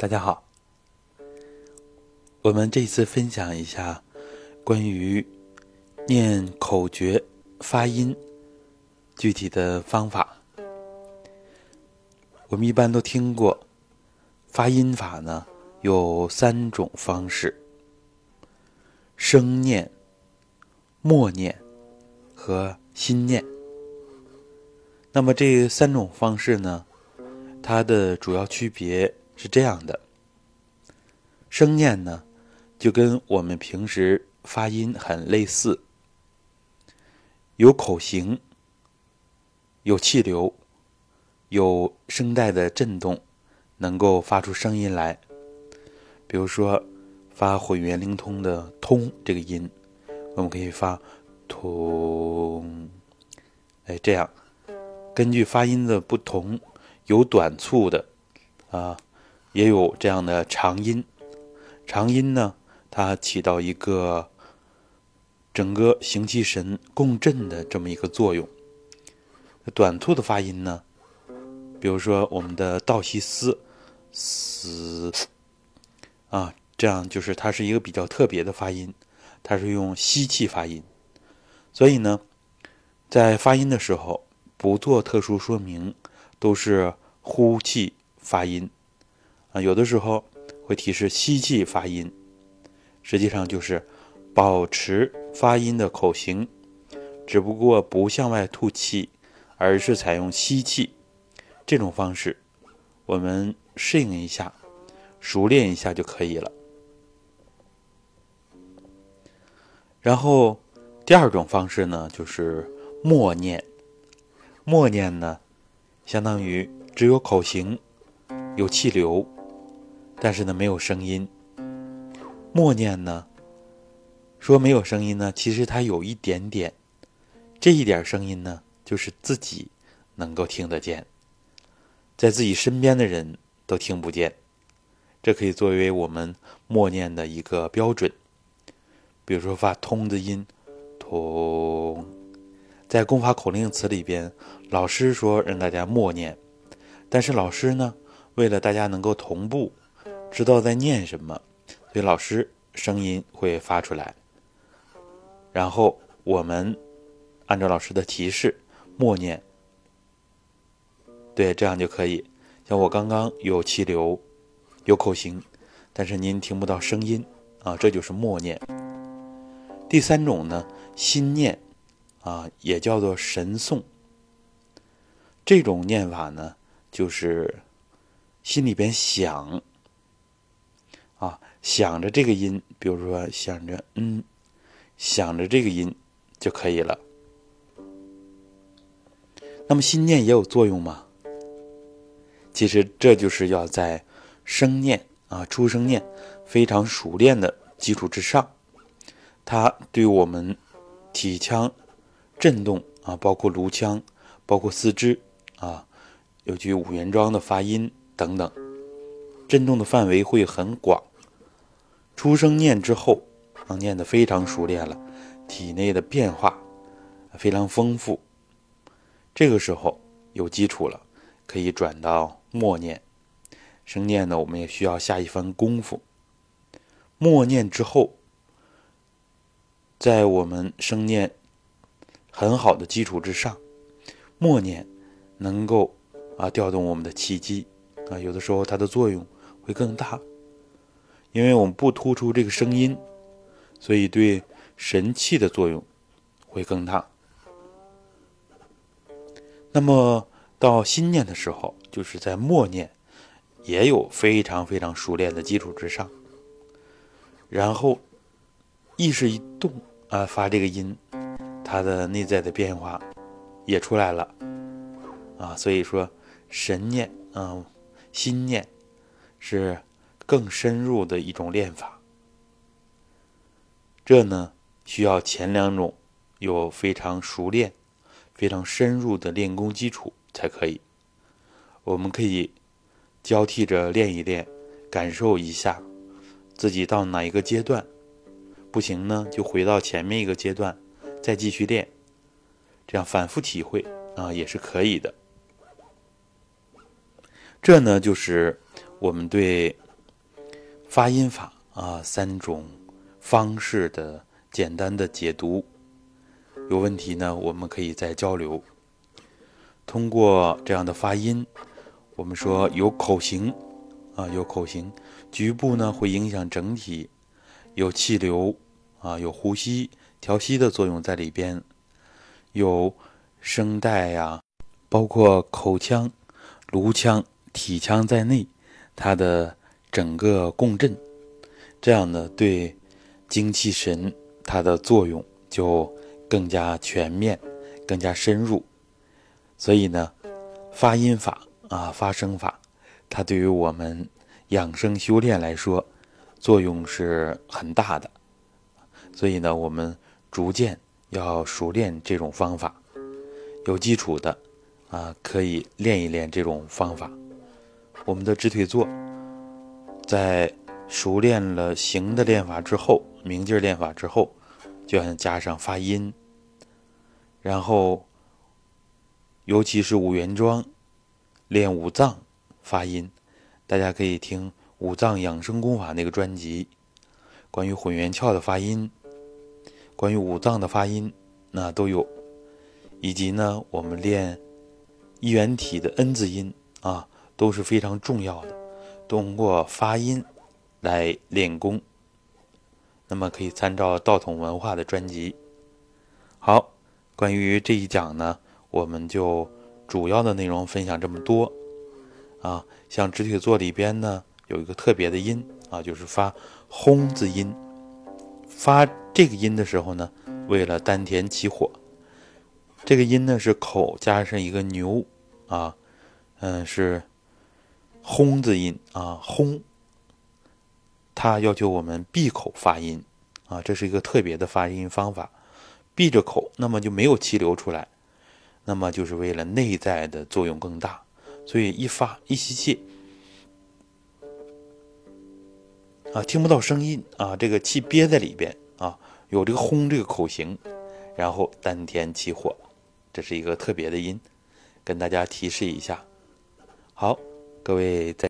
大家好，我们这次分享一下关于念口诀发音具体的方法。我们一般都听过发音法呢，有三种方式：声念、默念和心念。那么这三种方式呢，它的主要区别。是这样的，声念呢，就跟我们平时发音很类似，有口型，有气流，有声带的震动，能够发出声音来。比如说，发混元灵通的“通”这个音，我们可以发“通”，哎，这样，根据发音的不同，有短促的，啊。也有这样的长音，长音呢，它起到一个整个行气神共振的这么一个作用。短促的发音呢，比如说我们的倒吸斯，斯，啊，这样就是它是一个比较特别的发音，它是用吸气发音，所以呢，在发音的时候不做特殊说明，都是呼气发音。啊，有的时候会提示吸气发音，实际上就是保持发音的口型，只不过不向外吐气，而是采用吸气这种方式。我们适应一下，熟练一下就可以了。然后第二种方式呢，就是默念。默念呢，相当于只有口型，有气流。但是呢，没有声音。默念呢，说没有声音呢，其实它有一点点，这一点声音呢，就是自己能够听得见，在自己身边的人都听不见。这可以作为我们默念的一个标准。比如说发通的音，通，在功法口令词里边，老师说让大家默念，但是老师呢，为了大家能够同步。知道在念什么，所以老师声音会发出来，然后我们按照老师的提示默念，对，这样就可以。像我刚刚有气流，有口型，但是您听不到声音啊，这就是默念。第三种呢，心念啊，也叫做神诵。这种念法呢，就是心里边想。啊，想着这个音，比如说想着嗯，想着这个音就可以了。那么心念也有作用吗？其实这就是要在声念啊、出声念非常熟练的基础之上，它对我们体腔震动啊，包括颅腔、包括四肢啊，尤其五元桩的发音等等，震动的范围会很广。出生念之后，能念得非常熟练了，体内的变化非常丰富。这个时候有基础了，可以转到默念。生念呢，我们也需要下一番功夫。默念之后，在我们生念很好的基础之上，默念能够啊调动我们的气机啊，有的时候它的作用会更大。因为我们不突出这个声音，所以对神气的作用会更大。那么到心念的时候，就是在默念，也有非常非常熟练的基础之上，然后意识一动啊，发这个音，它的内在的变化也出来了啊。所以说神念啊，心念是。更深入的一种练法，这呢需要前两种有非常熟练、非常深入的练功基础才可以。我们可以交替着练一练，感受一下自己到哪一个阶段，不行呢就回到前面一个阶段再继续练，这样反复体会啊也是可以的。这呢就是我们对。发音法啊，三种方式的简单的解读。有问题呢，我们可以再交流。通过这样的发音，我们说有口型啊，有口型，局部呢会影响整体，有气流啊，有呼吸调息的作用在里边，有声带呀，包括口腔、颅腔、体腔在内，它的。整个共振，这样呢，对精气神它的作用就更加全面、更加深入。所以呢，发音法啊，发声法，它对于我们养生修炼来说，作用是很大的。所以呢，我们逐渐要熟练这种方法，有基础的啊，可以练一练这种方法。我们的直腿坐。在熟练了形的练法之后，明劲练法之后，就要加上发音。然后，尤其是五元桩练五脏发音，大家可以听五脏养生功法那个专辑，关于混元窍的发音，关于五脏的发音，那都有。以及呢，我们练一元体的 N 字音啊，都是非常重要的。通过发音来练功，那么可以参照道统文化的专辑。好，关于这一讲呢，我们就主要的内容分享这么多。啊，像直腿坐里边呢，有一个特别的音啊，就是发轰字音。发这个音的时候呢，为了丹田起火，这个音呢是口加上一个牛啊，嗯是。轰字音啊，轰，它要求我们闭口发音啊，这是一个特别的发音方法，闭着口，那么就没有气流出来，那么就是为了内在的作用更大，所以一发一吸气啊，听不到声音啊，这个气憋在里边啊，有这个轰这个口型，然后丹田起火，这是一个特别的音，跟大家提示一下，好。各位在。